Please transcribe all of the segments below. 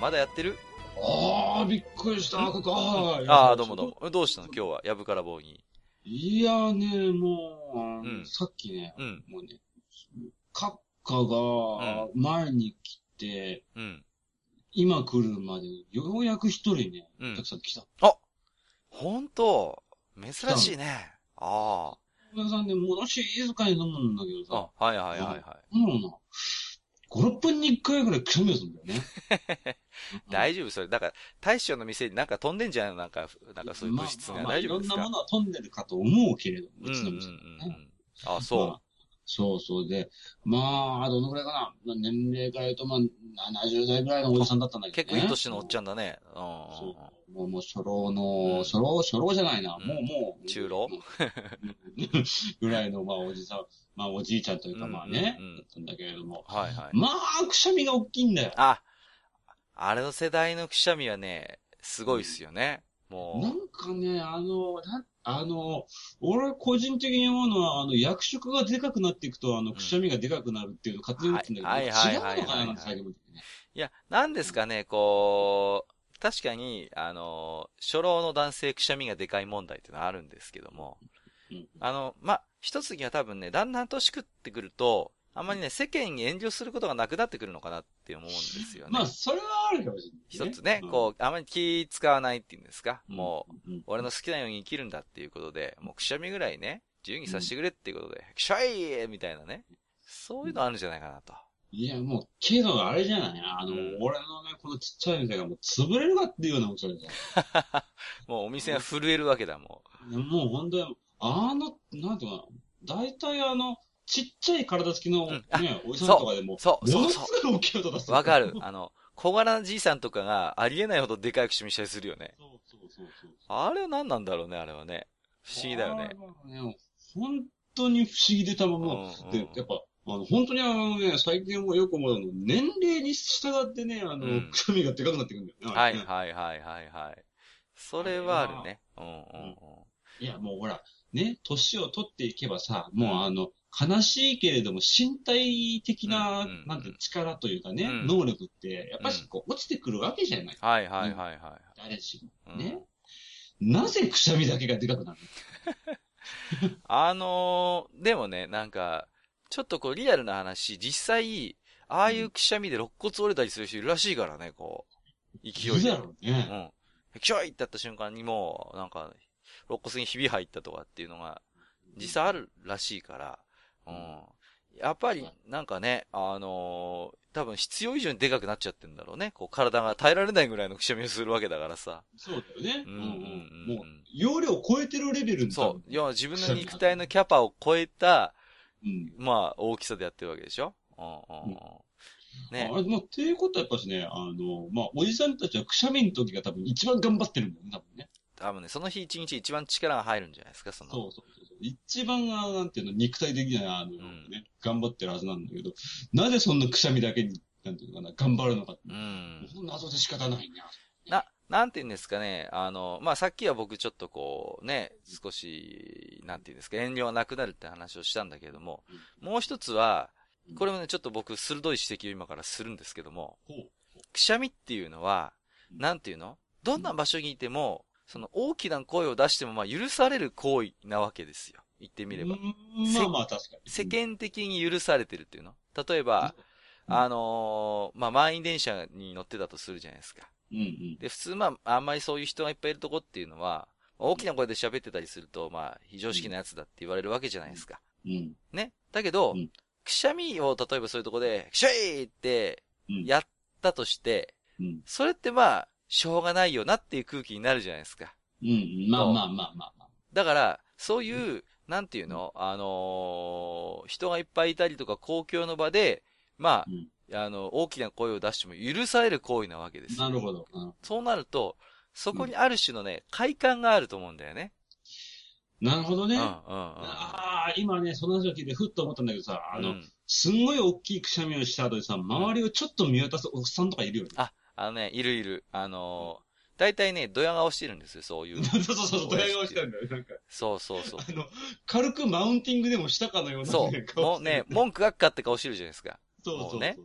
まだやってる？ああ、びっくりした。ここあああ、どうもどうも。どうしたの？今日は、やぶから棒に。いやね、もう、うんさっきね、うん、もうね、カッカが前に来て、うん。今来るまで、ようやく一人ね、うんお客さん来た。ほんと、珍しいね。あお客さんね、もの静かに飲むんだけどあ。さ、あ、はいはいはいはもうな、5、6分に1回ぐらいくしゃみをするんだよね。い。大丈夫それ。だから、大将の店になんか飛んでんじゃんなんか、なんかそういう物質が。まあまあ大丈夫ですか？いろんなものは飛んでるかと思うけれども、うんうんうんううちの店はね。ん。あ、まそあそうそうで、まあ、どのくらいかな？まあ年齢から言うと、まあ、70代ぐらいのおじさんだったんだう。けどね。結構いい年のおっちゃんだね。うんうんそう。もう、もう、初老うんの、初老、初老じゃないな。うんもう、もう。中老？うんぐらいの、まあ、おじさん、まあ、おじいちゃんというか、うんまあね、うんうんだったんだけれども。はいはい。まあ、くしゃみが大きいんだよ。あ、あれの世代のくしゃみはね、すごいっすよね。もなんかね、あの、なあの、俺個人的に思うのは、あの、役職がでかくなっていくと、あの、くしゃみがでかくなるっていうのを勝手に思ってんだけど、はいはい違はいはいうのかななんて最近思ってね。う。いや、なんですかね、こう、確かに、あの、初老の男性くしゃみがでかい問題ってのはあるんですけども、うんあの、ま、一つには多分ね、だんだん年食ってくると、あんまりね、世間に遠慮することがなくなってくるのかなって思うんですよね。まあ、それはあるかもしれない、一つね、こう、あまり気使わないっていうんですか、うん、もう、うん、俺の好きなように生きるんだっていうことで、もうくしゃみぐらいね、自由にさせてくれっていうことで、くしゃいみたいなね。そういうのあるんじゃないかなと。いや、もう、けど、あれじゃないあの、うん。俺のね、このちっちゃい店がもう潰れるかっていうようなことじゃ もうお店が震えるわけだもん。もう本当に、あの、なんていうかな、大体あの、ちっちゃい体つきのうんね、おじさんとかでも、そうそうものすごい大きい音出すう。わかる。あの、小柄なじいさんとかがありえないほどでかいくししたりするよね。そうそうそうそう。あれは何なんだろうね、あれはね。不思議だよね。ね。本当に不思議でたまうんもうんで、やっぱ、あの、本当にあのね、最近もよく思うの、年齢に従ってね、あの、うんくみがでかくなってくるんだよねはいはいはいはいはい。それはあるね。うんうんうん。いや、もうほら、ね、年を取っていけばさ、もうあの、悲しいけれども身体的な、うんうんなんていう力というかね、うん能力って、やっぱしこう、落ちてくるわけじゃない。はいはいはいは誰しも。ね。なぜくしゃみだけがでかくなる あのー、でもね、なんか、ちょっとこうリアルな話、実際、ああいうくしゃみで肋骨折れたりする人いるらしいからね、こう。勢いで。のだろううね。ん。キョイってやった瞬間にもう、なんか、肋骨にひび入ったとかっていうのが、実際あるらしいから、うん。やっぱり、なんかね、あのー多分必要以上にでかくなっちゃってんだろうね。こう体が耐えられないぐらいのくしゃみをするわけだからさ。そうだよね。うんうんうんもう、容量を超えてるレベルにそう。要は自分の肉体のキャパを超えた、うん。まあ、大きさでやってるわけでしょ？うんうんうん。ねあ。れ、まあ、っていうことはやっぱしね、あの、まあ、おじさんたちはくしゃみの時が多分一番頑張ってるんだよね、多分ね。多分ね、その日一日一番力が入るんじゃないですか、その。そうそうそうそう。一番、あのなんていうの、肉体的には、あの、んね、頑張ってるはずなんだけど、なぜそんなくしゃみだけに、なんていうのかな、頑張るのかって。うん。もう謎で仕方ないな。な、なんて言うんですかね、あの、まあ、さっきは僕ちょっとこう、ね、少し、なんて言うんですか、遠慮はなくなるって話をしたんだけれども、もう一つは、これもね、ちょっと僕、鋭い指摘を今からするんですけども、ほう。くしゃみっていうのは、なんていうの？どんな場所にいても、その大きな声を出しても、まあ、許される行為なわけですよ。言ってみれば。まあまあ確かに。世間的に許されてるっていうの。例えば、うんあのーまあ、満員電車に乗ってたとするじゃないですか。うんうん。で、普通、まあ、あんまりそういう人がいっぱいいるとこっていうのは、大きな声で喋ってたりすると、まあ、非常識なやつだって言われるわけじゃないですか。うん。ね。だけど、うんくしゃみを例えばそういうとこで、くしゃいってうん。やったとして、うん。それってまあ、しょうがないよなっていう空気になるじゃないですか。うん。まあまあまあまあまあ。だから、そういう、なんていうの？あのー人がいっぱいいたりとか公共の場で、まうんあ、あの、大きな声を出しても許される行為なわけです。なるほど。うんそうなると、そこにある種のね、快感があると思うんだよね。なるほどね。うん、うん、うん。ああ、今ね、その話を聞いてふっと思ったんだけどさ、あの、うんすんごい大きいくしゃみをした後でさ、周りをちょっと見渡すおっさんとかいるよね。あ、あのね、いるいる。あのー、大体ね、ドヤ顔してるんですよ、そういう。そうそうそう、ドヤ顔したんだよ。なんか、そうそうそう。あの、軽くマウンティングでもしたかのような、そう。もうね、文句がっかって顔してるじゃないですか。そうそうそうね。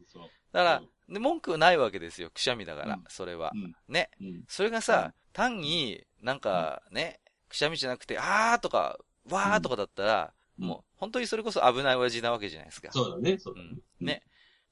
だから、で文句ないわけですよ、くしゃみだから、うんそれはう。ん。ね。うん。それがさ、単になんかね、くしゃみじゃなくて、あーとか、わーとかだったら、うんもう本当にそれこそ危ない親父なわけじゃないですか。そうだね、そうだねうん。ね。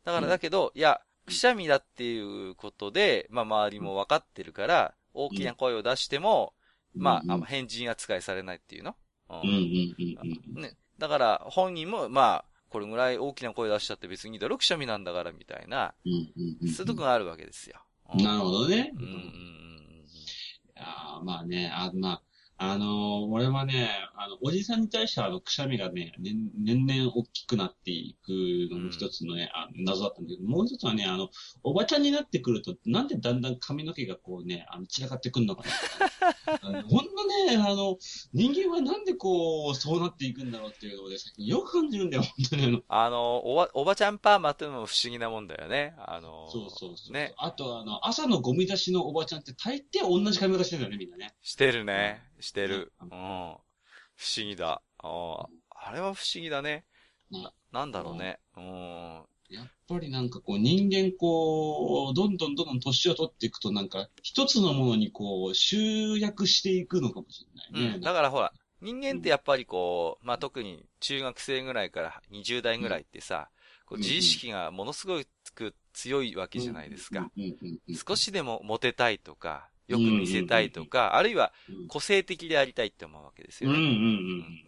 だからだけど、いや、くしゃみだっていうことで、まあ周りも分かってるから、大きな声を出しても、うん。まあ、変人扱いされないっていうの？ううんうんうんうん。ね。だから、本人も、まあ、これぐらい大きな声出しちゃって別にだろ、くしゃみなんだから、みたいな。そういうとこがあるわけですよ。うんなるほどね。うんうんうんいやーまあね、あ、まあ、あのー俺はね、あの、おじさんに対しては、あの、くしゃみがね、年年々大きくなっていくのも一つのね、あ謎だったんだけど、もう一つはね、あの、おばちゃんになってくると、なんでだんだん髪の毛がこうね、あの、散らかってくんのかな。ほんとね、あの、人間はなんでこう、そうなっていくんだろうっていうのをね、最近よく感じるんだよ、本当にあの。あの、おば、おばちゃんパーマっていうのも不思議なもんだよね。あの、そうそうそう。ね。あと、あの、朝のゴミ出しのおばちゃんって大抵同じ髪型してるんだよね、みんなね。してるね。してる。ううんん。不思議だ。ああれは不思議だね。ねななんだろうね。うん。やっぱりなんかこう人間こう、どんどんどんどん年を取っていくとなんか一つのものにこう集約していくのかもしれないね。うん。だからほら、人間ってやっぱりこう、まあ、特に中学生ぐらいから20代ぐらいってさ、こう自意識がものすごく強いわけじゃないですか。少しでもモテたいとか、よく見せたいとか、あるいはうん。個性的でありたいって思うわけですよね。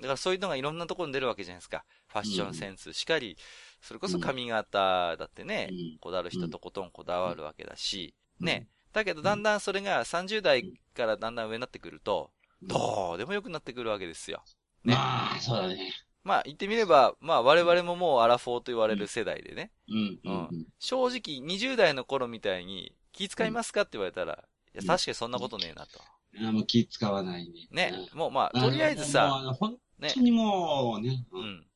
だからそういうのがいろんなところに出るわけじゃないですか。ファッションセンスしかり、それこそ髪型だってね、うん。こだわる人とことんこだわるわけだし、うん。ね。だけどだんだんそれが30代からだんだん上になってくると、どうでもよくなってくるわけですよ。ね。まあ、そうだね。まあ言ってみれば、まあ我々ももうアラフォーと言われる世代でね、うん。正直20代の頃みたいに気遣いますかって言われたら、いやうん確かにそんなことねえなと。あもう気使わないね。ね。もうまあ、うんとりあえずさ、本ね当。にもうね。ううんん。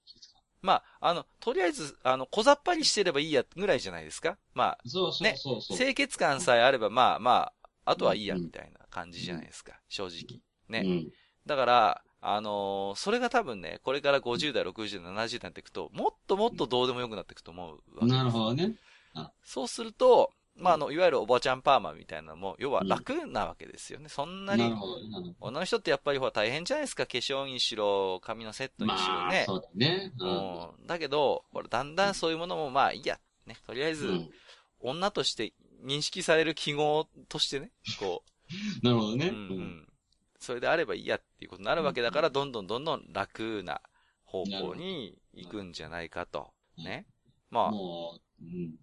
まあ、あの、とりあえず、あの、小ざっぱりしてればいいや、ぐらいじゃないですか。まそうそうそうあ、そう。清潔感さえあれば、まあまあ、あとはいいや、うんみたいな感じじゃないですか。正直。ね。うん。だから、あのーそれが多分ね、これから50代、60代、70代になっていくと、もっともっとどうでもよくなっていくと思うわけです。なるほどね。そうすると、まあ、あの、いわゆるおばちゃんパーマみたいなのも、要は楽なわけですよね。そんなになる、ほどね。なるほど女の人ってやっぱりほら大変じゃないですか。化粧にしろ、髪のセットにしろまあ、ね。そうだね。うん。だけど、ほら、だんだんそういうものもまあいいや。ね。とりあえず、うん。女として認識される記号としてね、こう、なるほどね。うんうん。それであればいいやっていうことになるわけだから、どんどんどんどん楽な方向に行くんじゃないかと。ね。まあ、もう、うん。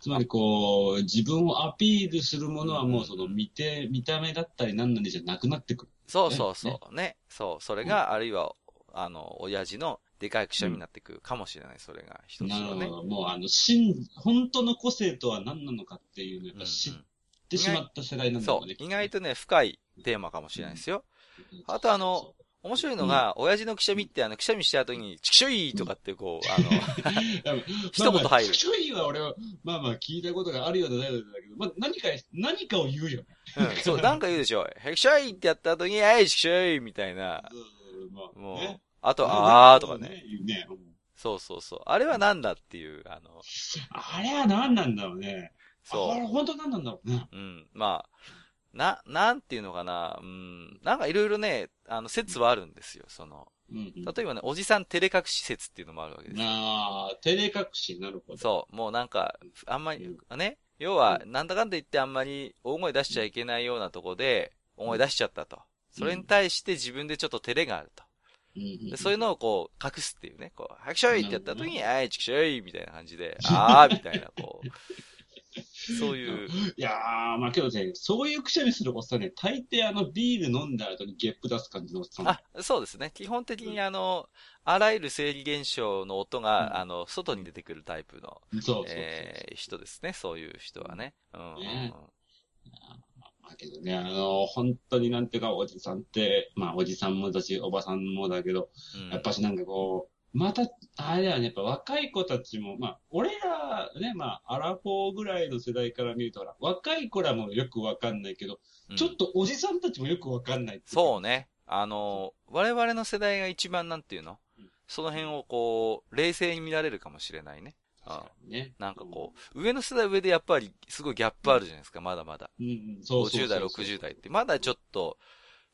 つまりこう、自分をアピールするものはもうその見て、見た目だったり何なりじゃなくなってくる。そうそうそう。ね。そう。それが、あるいは、あの、親父のでかいくしゃみになってくるかもしれない。それが一つのね。なるほど。もうあの、真、本当の個性とは何なのかっていうのをやっうんうんぱ知ってしまった世代なんだそうろうね。。意外とね、深いテーマかもしれないですよ。あとあのそ面白いのが、親父のくしゃみって、あの、くしゃみした後に、ちくしょいとかってこう、あの、う 一言入るちょいは俺は、まあまあ聞いたことがあるようでないようでだけど、まあ何か、何かを言うよね。うん、そう、なんか言うでしょ。へくしょいってやった後に、あい、ちくしょいみたいな。うんまあもうね、あと、あーとかね。。ね。うんそうそうそう。あれはなんだっていう、あの、あれは何なんだろうね。そあれ本当何なんだろうね。う。うん。まあ、な、なんていうのかな。うん。なんかいろいろね、あの、説はあるんですよ。その、うんうん。例えばね、おじさん照れ隠し説っていうのもあるわけですよ。ああ、照れ隠し、なるほど。そう。もうなんか、あんまり、ね。要は、なんだかんだ言ってあんまり大声出しちゃいけないようなとこで、大声出しちゃったと。それに対して自分でちょっと照れがあると。でそういうのをこう、隠すっていうね。こう、はくしょいってやった時に、あい、ちくしょいみたいな感じで、あーみたいな、こう。そういう。いやー、まあけどね、そういうくしゃみするおっさんね、大抵あのビール飲んだ後にゲップ出す感じのおっさん。あ、そうですね。基本的にあの、あらゆる生理現象の音が、うんあの、外に出てくるタイプの、そう。えー人ですね。そういう人はね。うんうんうん。ねまあけどね、あの、本当になんていうか、おじさんって、まあおじさんもだし、おばさんもだけど、うんやっぱしなんかこう、また、あれだよね、やっぱ若い子たちも、まあ、俺ら、ね、まあ、アラフォーぐらいの世代から見ると、若い子らもよくわかんないけど、うんちょっとおじさんたちもよくわかんないいそうね。あの、我々の世代が一番なんていうの？うんその辺をこう、冷静に見られるかもしれないね。あね。なんかこう、上の世代は上でやっぱりすごいギャップあるじゃないですか、まだまだ。うん、うん、そうそうそう50代、60代って、まだちょっと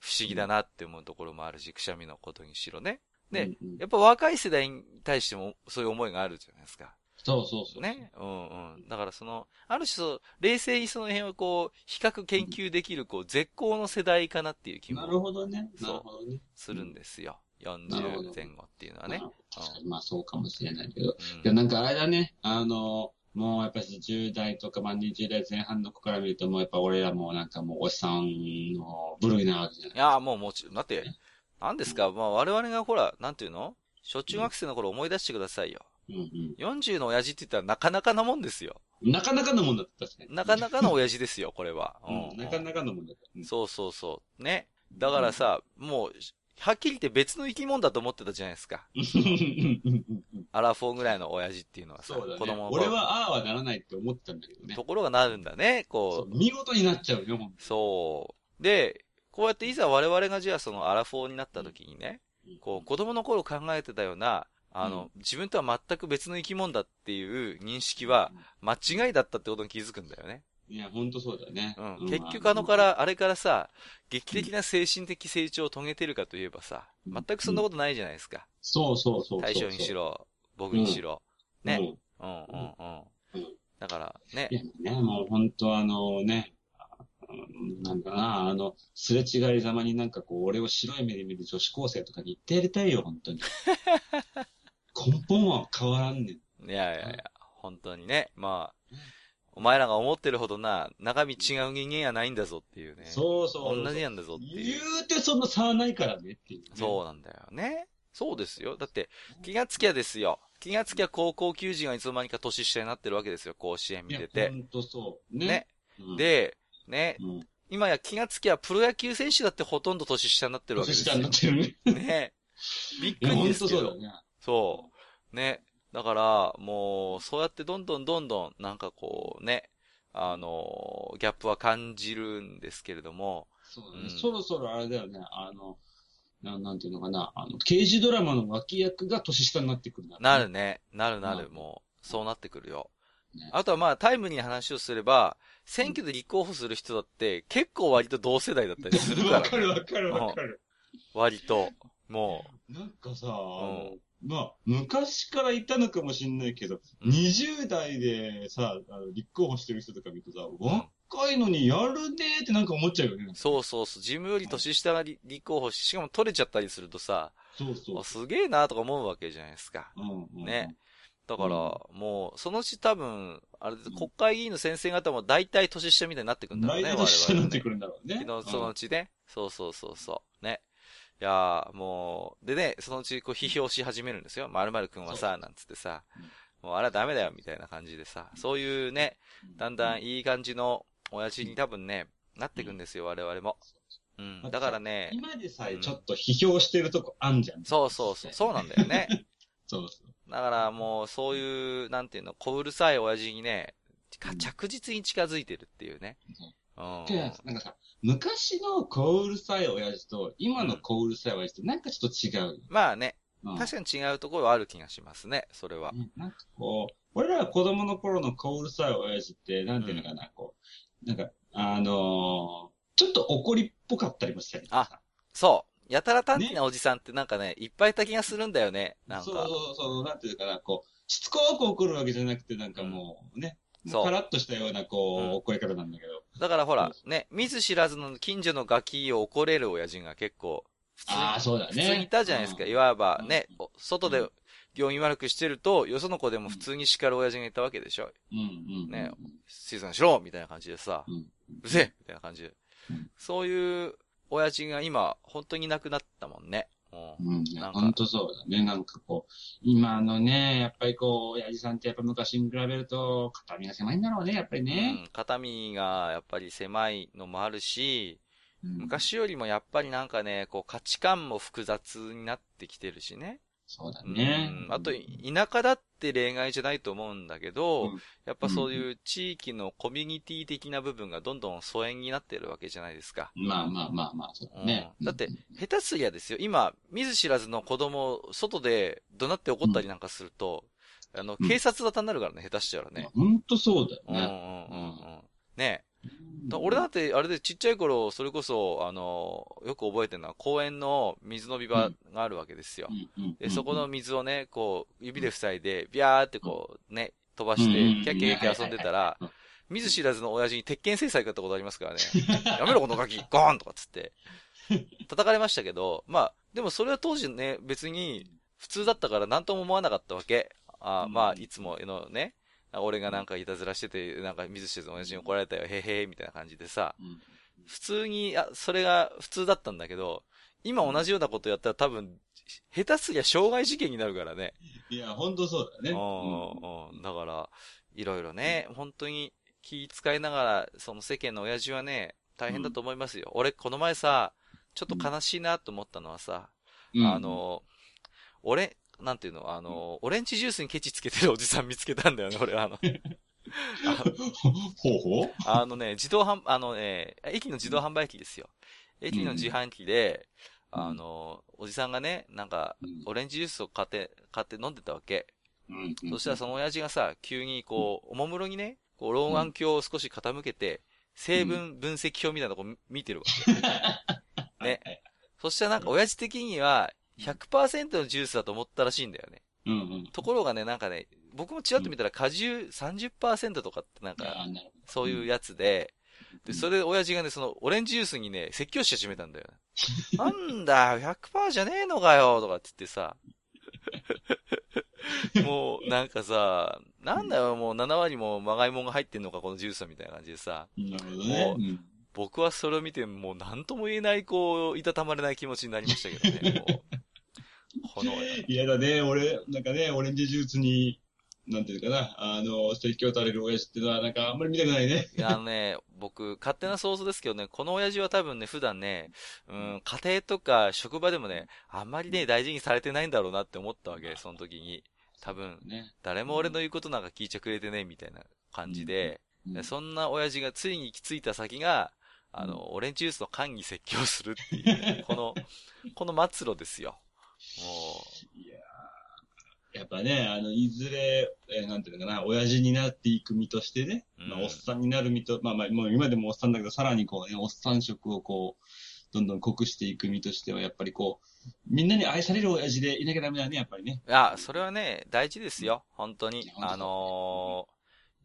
不思議だなって思うところもあるし、くしゃみのことにしろね。で、うんうんやっぱ若い世代に対してもそういう思いがあるじゃないですか。そうそうそう。ね。うんうん。だからその、ある種そう、冷静にその辺をこう、比較研究できる、こう、絶好の世代かなっていう気なるもほどね。なるほどね。するんですよ。なるほど40前後っていうのはねま。あ確かに、まあそうかもしれないけど。うんいや、なんかあれだね、あの、もうやっぱり10代とか、まあ20代前半の子から見ると、もうやっぱ俺らもなんかもうおっさんの部類なわけじゃないいや、もうもちろん、だって、何ですか、まあ我々がほら、なんていうの？小中学生の頃思い出してくださいよ。うん40の親父って言ったらなかなかなもんですよ。うん。なかなかのもんだった、確かに。なかなかの親父ですよ、これは。うん、なかなかのもんだった。うんそうそうそう。ね。だからさ、もう、はっきり言って別の生き物だと思ってたじゃないですか。アラフォーぐらいの親父っていうのはさ、そうだね子供。俺はああはならないって思ってたんだけどね。ところがなるんだね、そうこう。見事になっちゃうよ、ほんとそう。で、こうやっていざ我々がじゃあそのアラフォーになった時にね、こう子供の頃考えてたような、あの、自分とは全く別の生き物だっていう認識は間違いだったってことに気づくんだよね。いや、ほんとそうだよね。うん。結局あのか、ら、あれからさ、劇的な精神的成長を遂げてるかといえばさ、全くそんなことないじゃないですか。そうそうそうそう。大将にしろ、僕にしろ。ね。うん。うんうん。だから、ねい。や、ね、もう本当あのね、なんかな、あの、すれ違いざまになんかこう、俺を白い目で見る女子高生とかに言ってやりたいよ、本当に。根本は変わらんねん。いやいやいや、本当にね。まあ、お前らが思ってるほどな、中身違う人間やないんだぞっていうね。そうそう。同じなんだぞっていう。言うてそんな差はないからねっていう、ね。そうなんだよね。そうですよ。だって、気がつきゃですよ。気がつきゃ高校球児がいつの間にか年下になってるわけですよ。甲子園見ててほ。んとそう。ね。ね。うん、で、ね、うん、今や気がつきゃプロ野球選手だってほとんど年下になってるわけですよ年下にな。ってるね。ね。びっくりですけど。そうね。そう。ね。だから、もう、そうやってどんどんどんどん、なんかこうね、あの、ギャップは感じるんですけれども、そうだね、うんそろそろあれだよね、あの、ななんていうのかな、あの、刑事ドラマの脇役が年下になってくるんだろうねなるね。なるなる、うんもう、そうなってくるよ。ねあとはまあ、タイムリーな話をすれば、選挙で立候補する人だって、結構割と同世代だったりするかわら、かるわかるわかる。割と。もなんかさ、あのまあ、昔からいたのかもしんないけど、うん20代でさ、あの立候補してる人とか見るとさ、ん若いのにやるねーってなんか思っちゃうよね。う、そうそうそう、自分より年下が立立候補し、しかも取れちゃったりするとさ、そうそうあ。すげえなとか思うわけじゃないですか。うんうん、ね。だから、もう、そのうち多分、あれ、国会議員の先生方も大体年下みたいになってくんだろうね、来年年下になってねくるんだろうね。そのうちね。そうそうそうそう。ね。いやーもう、でね、そのうちこう批評し始めるんですよ。〇〇くんはさ、なんつってさ、もうあれはダメだよ、みたいな感じでさ、そういうね、だんだんいい感じの親父に多分ね、なってくんですよ、我々も。うん。だからね、今でさえちょっと批評してるとこあんじゃん。そうそうそう、そうなんだよね。そう。だからもう、そういう、なんていうの、小うるさい親父にね、か着実に近づいてるっていうね。うん。でなんかさ、昔の小うるさい親父と、今の小うるさい親父ってなんかちょっと違う。まあね、うん確かに違うところはある気がしますね、それは。ねなんかこう、俺らが子供の頃の小うるさい親父って、なんていうのかな、こう、なんか、あのーちょっと怒りっぽかったりもしたりとかさ。そう。やたら短気なおじさんってなんかね、いっぱいいた気がするんだよね。なんか。そうそうそう、なんていうかな、こう、しつこく怒るわけじゃなくて、なんかもうね、そうカラッとしたような、こう、うん怒り方なんだけど。だからほら、ね、見ず知らずの近所のガキを怒れる親父が結構、普通にああ、そうだね。普通にいたじゃないですか。うんいわばね、お外でうん行儀悪くしてると、よその子でも普通に叱る親父がいたわけでしょ。うんうん。ね静かにしろみたいな感じでさ、うん。うるせえみたいな感じでうん。そういう親父が今、本当に亡くなったもんね。うんうん。いやなんかほんとそうだね。なんかこう、今のね、やっぱりこう、親父さんってやっぱ昔に比べると、肩身が狭いんだろうね、やっぱりね。うん、肩身がやっぱり狭いのもあるし、うん昔よりもやっぱりなんかね、こう価値観も複雑になってきてるしね。そうだね。うんあと、田舎だって例外じゃないと思うんだけど、うんやっぱそういう地域のコミュニティ的な部分がどんどん疎遠になってるわけじゃないですか。まあまあまあまあ、そうだね。うんだって、下手すりゃですよ、今、見ず知らずの子供、外で怒鳴って怒ったりなんかすると、あの、うん警察沙汰になるからね、下手したらね。ほんとそうだようんうんうんね。うん。ねだ俺だって、あれでちっちゃい頃、それこそ、あの、よく覚えてるのは、公園の水飲み場があるわけですよ。で、そこの水をね、こう、指で塞いで、ビャーってこう、ね、飛ばしてキャッキャッキャッキャ遊んでたらうん、見ず知らずの親父に鉄拳制裁がったことありますからね。やめろ、このガキゴーンとかっつって。叩かれましたけど、まあ、でもそれは当時ね、別に普通だったから何とも思わなかったわけ。あまあ、いつものね、俺がなんかいたずらしてて、なんか見ず知らずの親父に怒られたよ、へへへ、みたいな感じでさ、うん普通に、あ、それが普通だったんだけど、今同じようなことやったら多分、下手すりゃ傷害事件になるからね。いや、ほんとそうだよね。うんうんだから、いろいろね、本当に気遣いながら、その世間の親父はね、大変だと思いますよ。俺、この前さ、ちょっと悲しいなと思ったのはさ、うんあ、の、俺、なんていうの、あの、オレンジジュースにケチつけてるおじさん見つけたんだよね、俺、あの、ほうほうあのね、自動販、あのね、駅の自動販売機ですよ。駅の自販機で、うんあの、おじさんがね、なんか、うんオレンジジュースを買って、買って飲んでたわけ。うんうんそしたらその親父がさ、急にこう、おもむろにね、こう、老眼鏡を少し傾けて、成分分析表みたいなとこ見てるわけ。ね。そしたらなんか親父的には、100%のジュースだと思ったらしいんだよね。うんうん。ところがね、なんかね、僕もちらっと見たら果汁30%とかってなんか、そういうやつで、で、うんそれで親父がね、その、オレンジジュースにね、説教し始めたんだよ。なんだよ、100%じゃねえのかよ、とかって言ってさ。もう、なんかさ、なんだよ、もう7割もまがいもんが入ってんのか、このジュースは、みたいな感じでさ。なるほどね僕はそれを見て、もう何とも言えない、こう、いたたまれない気持ちになりましたけどね、もう。この、嫌だね、俺、なんかね、オレンジジュースに、なんていうかな、あの、説教垂れる親父ってのは、なんかあんまり見たくないね。いやあのね、僕、勝手な想像ですけどね、この親父は多分ね、普段ね、うん、家庭とか職場でもね、あんまりね、大事にされてないんだろうなって思ったわけ、その時に。多分、ね。誰も俺の言うことなんか聞いちゃくれてね、みたいな感じで、うんでそんな親父がついに行き着いた先が、あの、オレンジジュースの缶に説教するっていうね、この、この末路ですよ。やーやっぱね、あの、いずれ、えーなんていうのかな、親父になっていく身としてね、うんまあ、おっさんになる身と、まあまあ、もう今でもおっさんだけど、さらにこうね、おっさん色をこう、どんどん濃くしていく身としては、やっぱりこう、みんなに愛される親父でいなきゃダメだね、やっぱりね。う、いや、それはね、大事ですよ。本当にあのー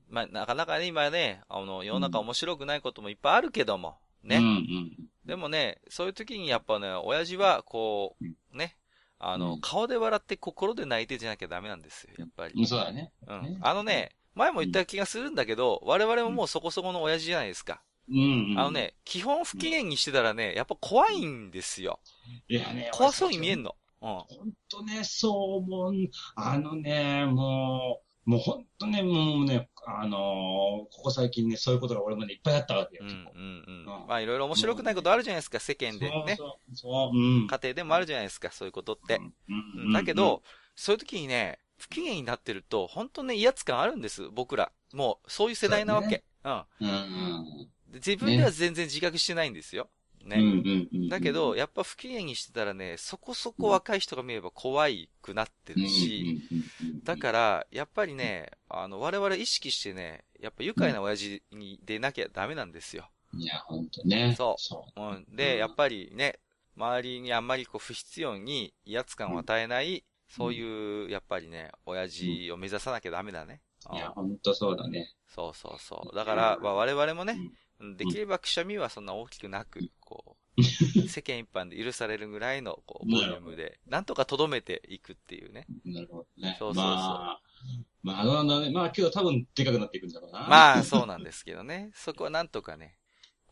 まあ、なかなかね、今ね、あの、世の中面白くないこともいっぱいあるけども、ね。うんうん。でもね、そういう時にやっぱね、親父は、こうんう、ね、あの、うん顔で笑って心で泣いてじゃなきゃダメなんですよ、やっぱり。そうだね。うんね。あのね、前も言った気がするんだけど、我々ももうそこそこの親父じゃないですか。うん、うん。あの。ね、基本不機嫌にしてたらね、やっぱ怖いんですよ。いやね、怖そうに見えんの。の。ほんとね、そう思う。あのね、もう、もうほんとね、もうね、あのーここ最近ね、そういうことが俺もね、いっぱいあったわけうん。よ。うん、うん、うん。うんまあ、いろいろ面白くないことあるじゃないですか、世間でね。そうそう、そう、うん。家庭でもあるじゃないですか、そういうことって。うんうんだけど、、そういう時にね、不機嫌になってると、本当ね、威圧感あるんです、僕ら。もう、そういう世代なわけ。うん。うんうんで自分では全然自覚してないんですよ。ね。うんうんうん。だけど、やっぱ不機嫌にしてたらね、そこそこ若い人が見れば怖いくなってるし、だから、やっぱりね、あの、我々意識してね、やっぱ愉快な親父に出なきゃダメなんですよ。いや、ほんとね。そうそうん。で、やっぱりね、周りにあんまりこう不必要に威圧感を与えない、そういう、やっぱりね、親父を目指さなきゃダメだね。う。いや、うんほんとそうだね。そうそうそう。だから、まあ、我々もね、うんできればくしゃみはそんな大きくなく、こう、世間一般で許されるぐらいの、こう、ボリュームで、なんとか留めていくっていうね。なるほどね。そうそうそうまあ、まあ、どうなんだね。まあ、今日多分でかくなっていくんだろうな。まあ、そうなんですけどね。そこはなんとかね、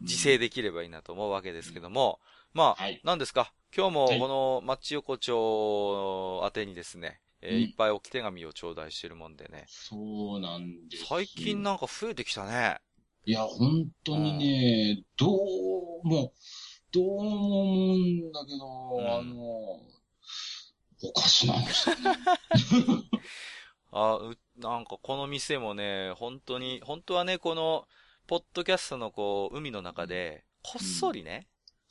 自制できればいいなと思うわけですけども、まあ、はい。何ですか今日もはいこのマッチ横丁宛てにですね、えーうんいっぱい置き手紙を頂戴してるもんでね。そうなんです。最近なんか増えてきたね。いや、本当にね、どうも、どうも思うんだけど、ん。あの、おかしな話だね。あうなんかこの店もね、本当に、本当はね、この、ポッドキャストのこう、海の中で、こっそりね、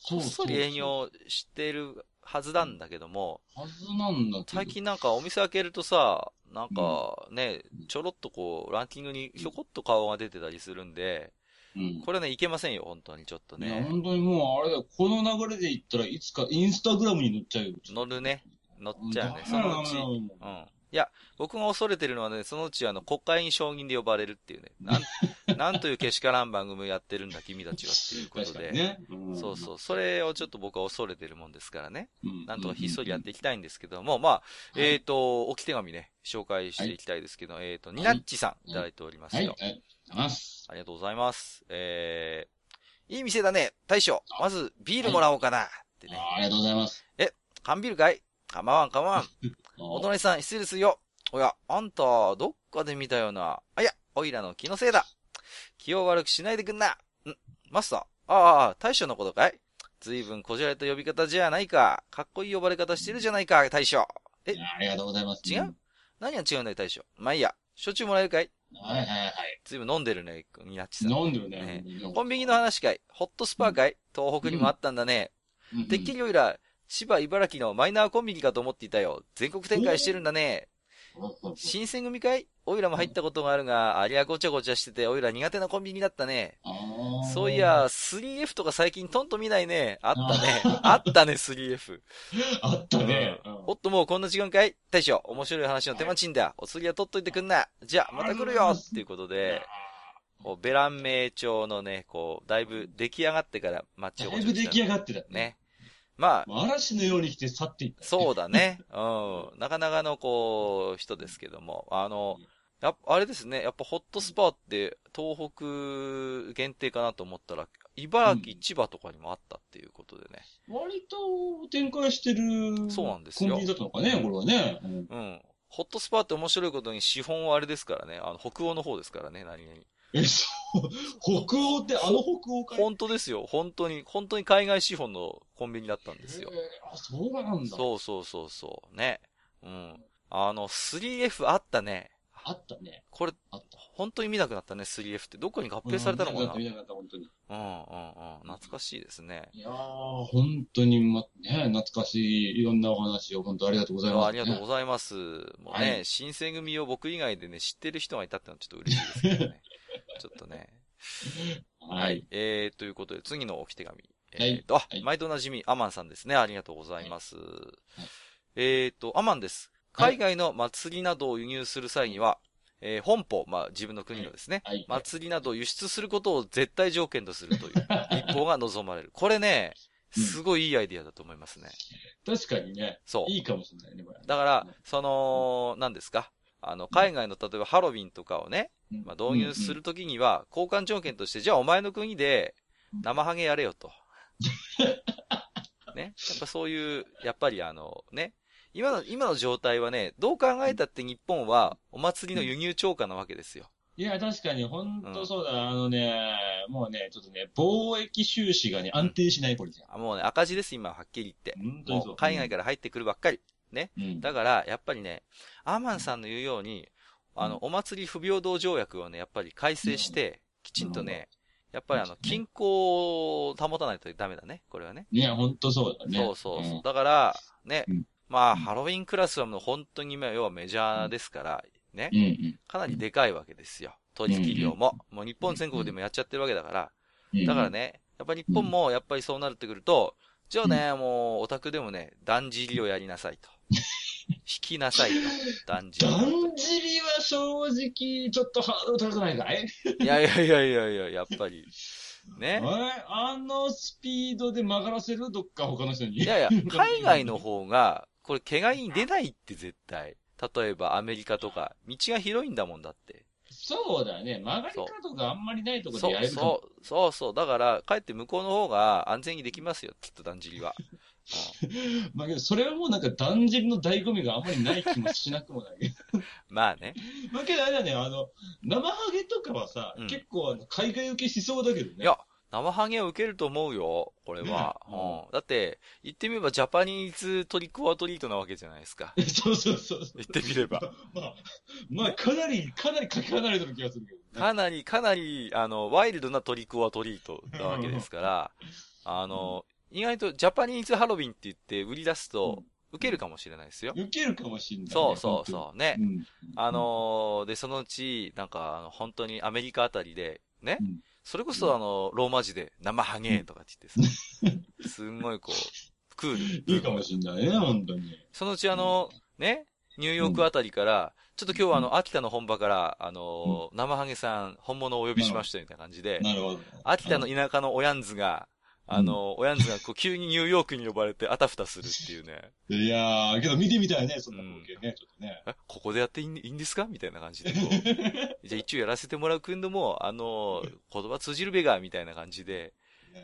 こっそり営業してるはずなんだけども、はずなんだ。最近なんかお店開けるとさ、なんかね、ちょろっとこう、ランキングにひょこっと顔が出てたりするんで、うん。これね、いけませんよ、本当にちょっといや、ね。本当にもう、あれだよ、この流れで言ったらいつかインスタグラムに載っちゃうよ。乗るね。乗っちゃうね。そのうち。う。ん。いや、僕が恐れてるのはね、そのうちあの、国会に承認で呼ばれるっていうね。なん、なんというけしからん番組をやってるんだ、君たちはっていうことで。ね。うんそうそう。それをちょっと僕は恐れてるもんですからね。うんなんとかひっそりやっていきたいんですけども、まあ、はいえっ、と、置き手紙ね、紹介していきたいですけど、えっ、と、ニナッチさんいただいておりますはい、よ。はい、ありがとうございます。ありがとうございます。えー、いい店だね、大将。まず、ビールもらおうかな。ってね。あありがとうございます。缶ビールかい？構わん構わん。おあ隣さん、失礼ですよ。おや、あんた、どっかで見たような。あ、いや、おいらの気のせいだ。気を悪くしないでくんな。ん、マスター？ああ、大将のことかい？ずいぶんこじられた呼び方じゃないか。かっこいい呼ばれ方してるじゃないか、大将。え？ありがとうございます。違う？何が違うんだい、大将？まあいいや。焼酎もらえるかい？はいはいはい。ずいぶん飲んでるね、ニナッチさん。飲んでるね。コンビニの話かい？ホットスパーかい？東北にもあったんだね。うんてっきりおいら、千葉、茨城のマイナーコンビニかと思っていたよ。全国展開してるんだね。新選組かいおいらも入ったことがあるが、ありゃごちゃごちゃしてて、おいら苦手なコンビニだったね。そういや、3F とか最近トンと見ないね。あったね。あったね、3F。あったね。おっともうこんな時間かい？大将、面白い話の手間賃だ。お釣りは取っといてくんな。じゃあ、また来るよっていうことで、こうベラン名町のね、こう、だいぶ出来上がってからマッチをだいぶ出来上がってた。ね。まあ、嵐のように来て去っていった。そうだね。うん。なかなかの、こう、人ですけども。あの、やっぱ、あれですね。やっぱホットスパって、東北限定かなと思ったら、茨城、うん千葉とかにもあったっていうことでね。割と展開してる。そうなんですよコンビニだったのかね、これはね。うんうん。ホットスパって面白いことに資本はあれですからね。あの、北欧の方ですからね、何々。え、そう。北欧ってあの北欧かい本当ですよ。本当に、本当に海外資本のコンビニだったんですよ。えーあ、そうなんだ。そうそうそうそう。ね。うん。あの、3F あったね。あったね。これ。本当に見なくなったね、3F って。どこに合併されたのかな、見なかった、本当に。うんうんうん。懐かしいですね。いやー、本当に、ま、ね、懐かしい、いろんなお話を本当ありがとうございます、ありがとうございます。もうね、はい新選組を僕以外でね、知ってる人がいたってのはちょっと嬉しいですけどね。ちょっとね。はい。えー、ということで、次の置き手紙。はいえーと、あ、はい毎度おなじみ、アマンさんですね。ありがとうございます。えーと、アマンです。海外の祭りなどを輸入する際には、えー本邦、まあ自分の国のですね、はい。祭りなどを輸出することを絶対条件とするという 一方が望まれる。これね、すごいいいアイディアだと思いますね。確かにね、そう。いいかもしれないね、これ。だから、その、何ですか？あの、海外の例えばハロウィンとかをね、うん、まあ、導入するときには、交換条件として、じゃあお前の国で生ハゲやれよと。ね？やっぱそういう、やっぱりあの、ね？今の、今の状態はね、どう考えたって日本はお祭りの輸入超過なわけですよ。いや、確かに、本当そうだ、あのね、もうね、ちょっとね、貿易収支がね、安定しない、これじゃん。あもうね、赤字です、今、はっきり言って。本当にそう海外から入ってくるばっかり。うん、だから、やっぱりね、アーマンさんの言うように、あの、お祭り不平等条約をね、やっぱり改正して、きちんとね、やっぱりあの、均衡を保たないとダメだね、これはね。いや、本当そうだね。そうそうそう。ん。だから、ねうん、まあ、うん。ハロウィンクラスはもう本当に今、要はメジャーですから、ね。う、ん。かなりでかいわけですよ。取引量も。もう日本全国でもやっちゃってるわけだから。うん。だからね、やっぱり日本もやっぱりそうなってくると、じゃあね、もう、オタクでもね、だんじりをやりなさいと。引きなさいと。だんじり。だんじりは正直、ちょっとハードル高くない？かいいやいやいやいやいや、やっぱり。ね。えあのスピードで曲がらせる？どっか他の人に。いやいや、海外の方が、これ、怪我に出ないって絶対。例えばアメリカとか、道が広いんだもんだって。そうだね。曲がり角があんまりないところでやれるそう、そうそう。だから、かえって向こうの方が安全にできますよ、きっとだんじりは。まあけど、それはもうなんか、だんじりの醍醐味があんまりない気もしなくもないけど。まあね。まあけどあれだね、あの、生ハゲとかはさ、うん結構あの海外受けしそうだけどね。いや、生ハゲを受けると思うよ、これは。ねうん。だって、言ってみればジャパニーズトリックオアトリートなわけじゃないですか。そうそうそう。言ってみれば。まあ、まあ、かなり、かなりかけ離れてる気がするけどね。かなり、かなり、あの、ワイルドなトリックオアトリートなわけですから、あの、意外とジャパニーズハロウィンって言って売り出すと、受けるかもしれないですよ。受けるかもしんない、ね。そうそうそう。ねう。ん。あのーで、そのうち、なんか、本当にアメリカあたりで、ね、うんそれこそあの、ローマ字で、生ハゲとかって言ってさ、すんごいこう、クール。いいかもしんないね、本当に。そのうちあの、ね、ニューヨークあたりから、ちょっと今日はあの、秋田の本場から、あのー生ハゲさん、本物をお呼びしましたみたいな感じで、なるほど。秋田の田舎のおやんずが、あのー、おやんずがこう、急にニューヨークに呼ばれて、あたふたするっていうね、いやー、けど見てみたいね、そんな光景ね、ちょっとね。え、ここでやっていいんですかみたいな感じでこう、じゃあ一応やらせてもらうくんども、あのー、言葉通じるべが、みたいな感じで、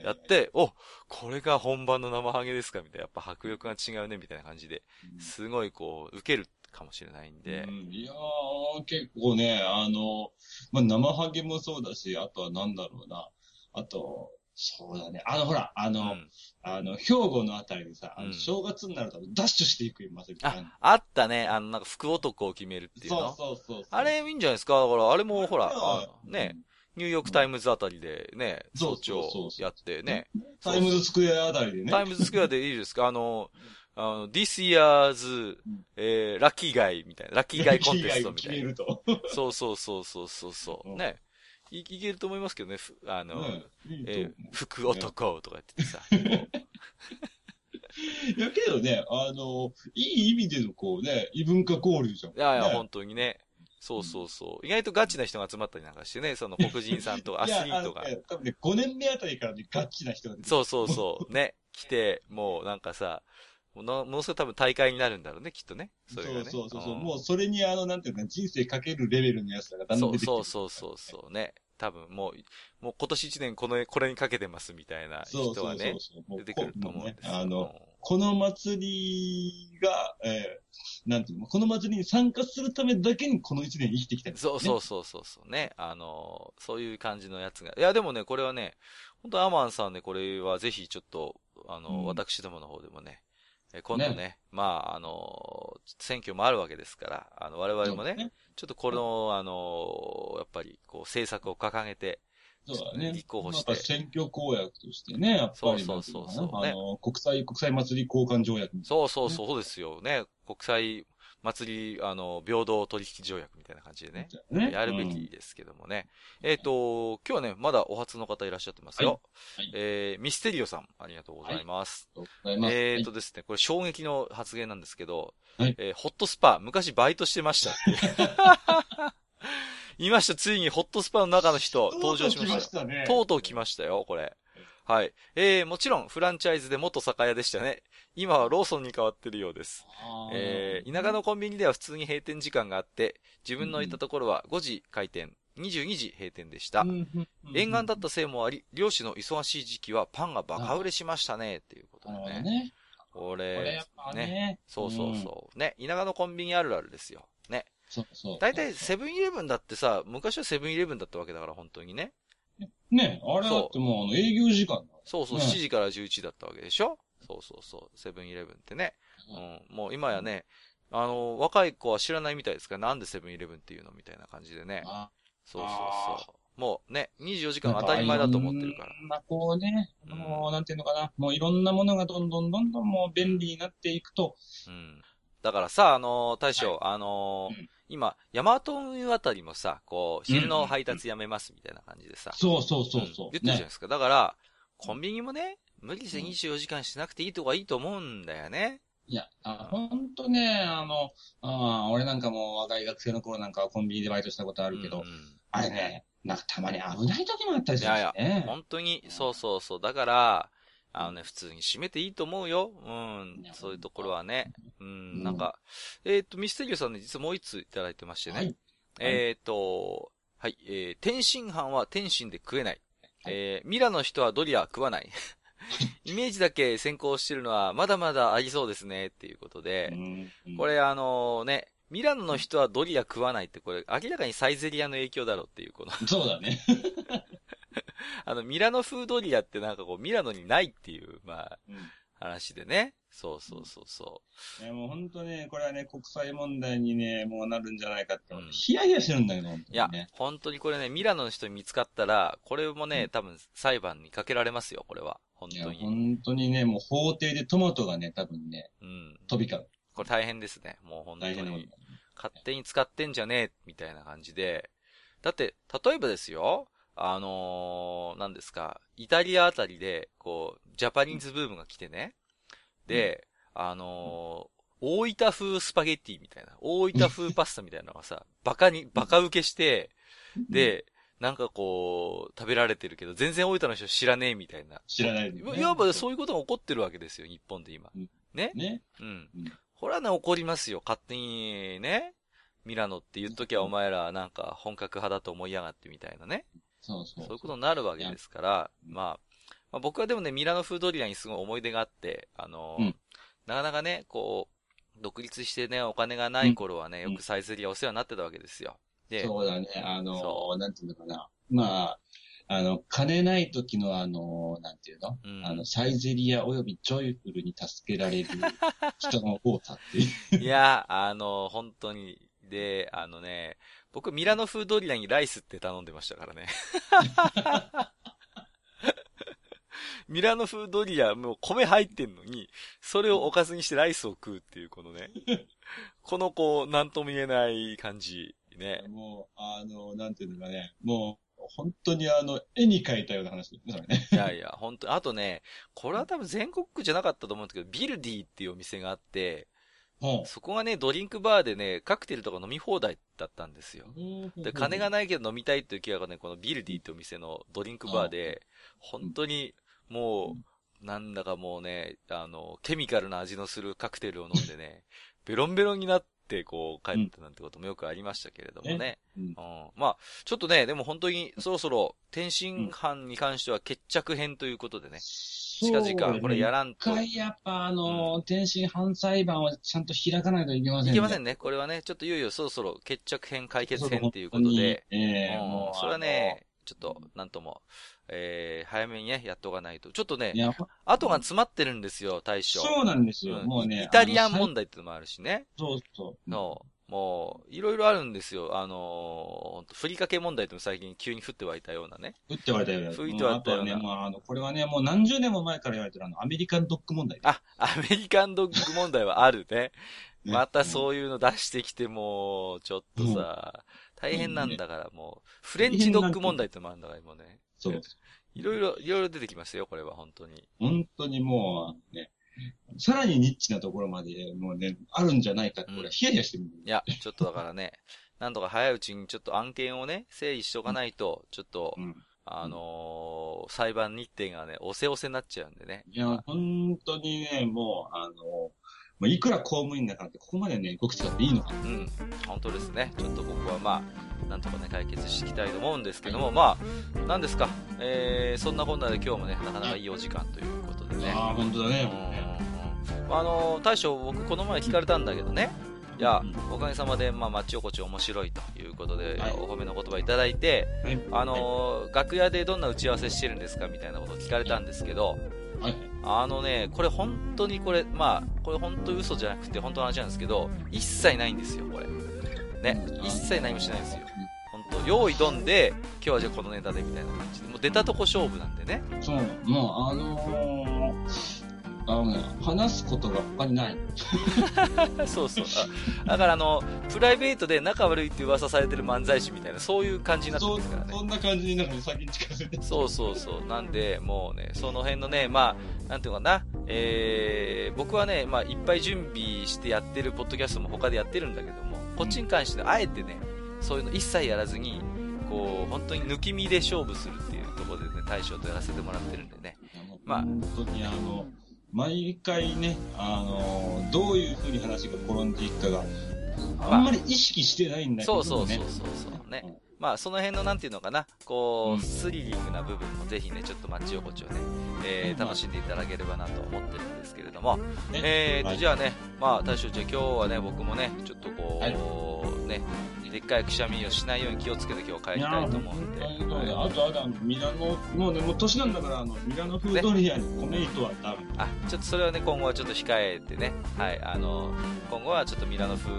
やって、お、これが本番の生ハゲですかみたいな。やっぱ迫力が違うね、みたいな感じで。すごいこう、受けるかもしれないんでう。ん、いやー、結構ね、あの、まあ、生ハゲもそうだし、あとはなんだろうな。あと、そうだね。あの、ほら、あの、うんあの、兵庫のあたりでさ、あのうん正月になるとダッシュしていく祭りとかねあ、あったね。あの、なんか福男を決めるっていうの？そうそうそう。あれいいんじゃないですか？だから、あれもほら、ね、ニューヨークタイムズあたりでね、早朝やってね、タイムズスクエアあたりでね。タイムズスクエアでいいですか？あの、あの、This Year's、えー、ラッキーガイみたいな、ラッキーガイコンテストみたいな。そうそうそうそうそうそう。うんね。いいけると思いますけどね、ふあの、ねえ思ー福男とか言ってさ。いやけどね、あの、いい意味でのこうね、異文化交流じゃん。ういやいや、ね本当にね。そうそうそう。意外とガチな人が集まったりなんかしてね、その黒人さんと アスリートが多分ね、5年目あたりからね、ガッチな人がそうそうそう。ね。来て、もうなんかさ、ものものすごい多分大会になるんだろうね、きっとね。それがね。そうそうそうそう。んもうそれにあの、なんていうか、人生かけるレベルのやつらがだんだそうん出てきてるそうそうそうそうね。多分もう、もう今年一年この、これにかけてますみたいなそうそうそう人はね、そう。出てくると思うんですよ。あの、この祭りが、えー、なんていうの、この祭りに参加するためだけにこの一年生きてきたんですよね。そうそうそうそうそうね。あの、そういう感じのやつが。いや、でもね、これはね、本当アマンさんね、これはぜひちょっと、あの、うん私どもの方でもね、え今度ね、まあ、あの、選挙もあるわけですから、あの、我々もね、そうちょっとこの、あの、やっぱり、こう、政策を掲げて、そうだね。立候補して選挙公約としてね、やっぱり。そうそうそうそうあの、国際、国際祭り交換条約。そうそうそう、そうですよね。国際祭り、あの、平等取引条約みたいな感じでね。ね。やるべきですけどもね。えっ、と、今日はね、まだお初の方いらっしゃってますよ。はいはいえー、ミステリオさん、ありがとうございます。ありがとうございます。えっ、とですね、これ衝撃の発言なんですけど、はいえーホットスパ、昔バイトしてました。いました、ついにホットスパの中の人、登場しましたよ。たね。とうとう来ましたよ、これ。はい。えー、もちろん、フランチャイズで元酒屋でしたね。今はローソンに変わってるようです。えー、田舎のコンビニでは普通に閉店時間があって、自分のいたところは5時開店、22時閉店でした。沿岸だったせいもあり、漁師の忙しい時期はパンがバカ売れしましたね、っていうことでね。どね。ここれれやっ、ぱね。そうそうそう。ね、田舎のコンビニあるあるですよ。ね。そうそう。大体セブンイレブンだってさ、昔はセブンイレブンだったわけだから、本当にね。ね、あれだってもう、あの、営業時間だ。そうそう、ね7時から11時だったわけでしょ？そうそうそう、セブンイレブンってね。うん、もう今やね、あの、若い子は知らないみたいですから、なんでセブンイレブンっていうのみたいな感じでね。あそうそうそう。もうね、24時間当たり前だと思ってるから。まあ、こうね、うんもう、なんていうのかな。もういろんなものがどんどんどんどんもう便利になっていくと、うん。だからさ、あのー大将、あのーうん今、ヤマト運輸あたりもさ、こう、昼の配達やめますみたいな感じでさ。そうそうそうそう。ん言ってるじゃないですか。だから、コンビニもね、無理してうん24時間しなくていいとかいいと思うんだよね。いや、あほんとね、あの、あ俺なんかも若い学生の頃なんかはコンビニでバイトしたことあるけど、うんあれね、なんかたまに危ない時もあったりするんですよね。いやいや、本当に、そうそうそう。だから、あのね、普通に締めていいと思うよ。うん。そういうところはね。うん、うんなんか、えっ、と、ミステリオさんね、実はもう一ついただいてましてね。はい。えっ、と、はい、えー、天津飯は天津で食えない。えー、ミラの人はドリア食わない。イメージだけ先行してるのはまだまだありそうですね、っていうことで。うんこれあのね、ミラノの人はドリア食わないって、これ明らかにサイゼリアの影響だろうっていう、この、そうだね。あの、ミラノ風ドリアってなんかこう、ミラノにないっていう、まあ、うん話でね。そうそうそうそいやもう本当ね、これはね、国際問題にね、もうなるんじゃないかってうん、ヒヤヒヤしてるんだけど、本う。いや本当にこれね、ミラノの人に見つかったら、これもね、多分裁判にかけられますよ、これは。本当に。本当にね、もう法廷でトマトがね、多分ね、うん。飛び交う。これ大変ですね。もう本当に。勝手に使ってんじゃねえ、みたいな感じで。だって、例えばですよ、あのー、何ですか、イタリアあたりで、こう、ジャパニーズブームが来てね。で、あのー、大分風スパゲッティみたいな、大分風パスタみたいなのがさ、バカに、バカ受けして、で、なんかこう、食べられてるけど、全然大分の人知らねえみたいな。知らないよねいわばそういうことが起こってるわけですよ、日本で今うん。ね？ね？うんうん。これはね、怒りますよ。勝手にね。ミラノって言っときゃお前らなんか本格派だと思いやがってみたいなね。そうそう。そういうことになるわけですから、うんまあ、まあ僕はでもね、ミラノ風ドリアにすごい思い出があって、あの、うんなかなかね、こう、独立してね、お金がない頃はね、うんよくサイゼリアお世話になってたわけですよ。で、そうだね。あその、なんていうのかな。まあ、あの、金ない時のあの、なんていうの、うんあの、サイゼリアおよびジョイフルに助けられる人の多さっていう。いや、あの、本当に。で、あのね、僕、ミラノ風ドリアにライスって頼んでましたからね。ミラノ風ドリア、もう米入ってんのに、それをおかずにしてライスを食うっていう、このね。このこう、なんとも言えない感じ。ね。もう、あの、なんていうのかね、もう、本当にあの、絵に描いたような話ですね。いやいや、本当あとね、これは多分全国区じゃなかったと思うんですけど、ビルディっていうお店があって、もそこがね、ドリンクバーでね、カクテルとか飲み放題だったんですよ。う。で、金がないけど飲みたいっていう気がね、このビルディってお店のドリンクバーで、本当にもう、なんだかもうね、あの、ケミカルな味のするカクテルを飲んでね、ベロンベロンになってこう帰ったなんてこともよくありましたけれどもね。うん。うん、まあ、ちょっとね、でも本当にそろそろ天津飯に関しては決着編ということでね、近々これやらん一と。回やっぱあの、天津飯裁判をちゃんと開かないといけませんね。んいけませんね。これはね、ちょっといよいよそろそろ決着編、解決編っていうことで、ええうん。それはね、ちょっと、なんとも、えー、早めにね、やっとかないと。ちょっとね後が詰まってるんですよ、大将。そうなんですよ。うんもうね。イタリアン問題ってのもあるしね。そうそう。の、もう、いろいろあるんですよ。あのー、ふりかけ問題ってのも最近急に降って湧いたようなね。打って割れたような。吹いて割れたようなもあとはね、もうあの、これはね、もう何十年も前から言われてるあの、アメリカンドッグ問題。あ、アメリカンドッグ問題はあるね。ねまたそういうの出してきてもう、ちょっとさ、大変なんだからもう、フレンチドッグ問題ってのもあるんだからもうね。そう。いろいろ、いろいろ出てきますよ、これは本当に。本当にもう、ね、さらにニッチなところまで、もうね、あるんじゃないかって、これはヒヤヒヤしてるんだよいや、ちょっとだからね、なんとか早いうちにちょっと案件をね、整理しておかないと、ちょっと、うん。あのー裁判日程がね、おせおせになっちゃうんでね。いや、本当にね、もう、あの、もういくら公務員だからって、ここまでね、動く使っていいのか。うん、本当ですね。ちょっとここはまあ、なんとかね、解決していきたいと思うんですけども、まあ、なんですか、えー、そんなこんなで今日もね、なかなかいいお時間ということでね。ああ、本当だね。うんあのー大将、僕この前聞かれたんだけどね、いやうん、おかげさまで、まあ、町おこち面白いということで、はいお褒めの言葉いただいて、はいあのー楽屋でどんな打ち合わせしてるんですかみたいなことを聞かれたんですけど、はい。あのね、これ本当にこれ、まあ、これ本当嘘じゃなくて本当の話なんですけど、一切ないんですよ、これ。ね、一切何もしてないんですよ。本当用意どんで、今日はじゃあこのネタでみたいな感じで、もう出たとこ勝負なんでね。そう、もう、あのー、あのね、話すことが他にない。そうそう。あだからあの、プライベートで仲悪いって噂されてる漫才師みたいな、そういう感じになってそますからね。そんな感じになんか先に近づいて。そうそうそう。なんで、もうね、その辺のね、まあ、なんていうのかな、えー、僕はね、まあ、いっぱい準備してやってるポッドキャストも他でやってるんだけども、こっちに関してあえてね、そういうの一切やらずに、こう、本当に抜き身で勝負するっていうところでね、大将とやらせてもらってるんでね。まあ本当にあの、毎回ね、あの、どういう風に話が転んでいくかが、あ。んまり意識してないんだけど、ね、そうそうそうそうそうね。まあ、その辺のなんていうのかな、こう、スリリングな部分もぜひね、ちょっと街横丁ね、えー、楽しんでいただければなと思ってるんですけれども、えーと、じゃあね、まあ、大将、じゃあ今日はね、僕もね、ちょっとこう、ね、でっかいくしゃみをしないように気をつけて今日帰りたいと思うんで。あとあとミラノ、もうね、もう年なんだから、あの、ミラノ風ドリアに米糸は多分、あ、ちょっとそれはね、今後はちょっと控えてね、はい、あの、今後はちょっとミラノ風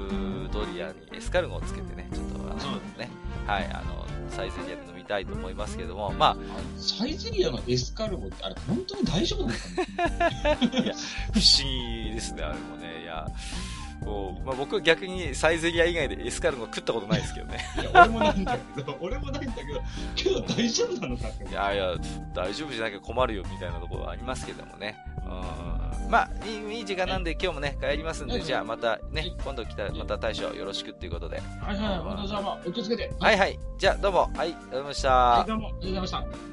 ドリアにエスカルゴをつけてね、ちょっと、あの、ね、はい、あの、サイゼリアで飲みたいと思いますけども、まあ。サイゼリアのエスカルゴってあれ本当に大丈夫なのかな？不思議ですね、あれもね。いや、こう、まあ、僕は逆にサイゼリア以外でエスカルゴ食ったことないですけどね。いや、俺もないんだけど、俺もないんだけど、けど大丈夫なのかって。いやいや、大丈夫じゃなきゃ困るよみたいなところはありますけどもね。うん。まあ、いいいい時間なんで今日もね、帰りますんで、じゃあまたね、今度来たらまた大将よろしくっていうことで。はいはい、またじゃあまあ、お気をつけて。はいはい。じゃあどうも、はい、ありがとうございました。はい、どうも、ありがとうございました。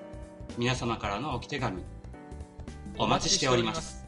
皆様からの置き手紙お待ちしております。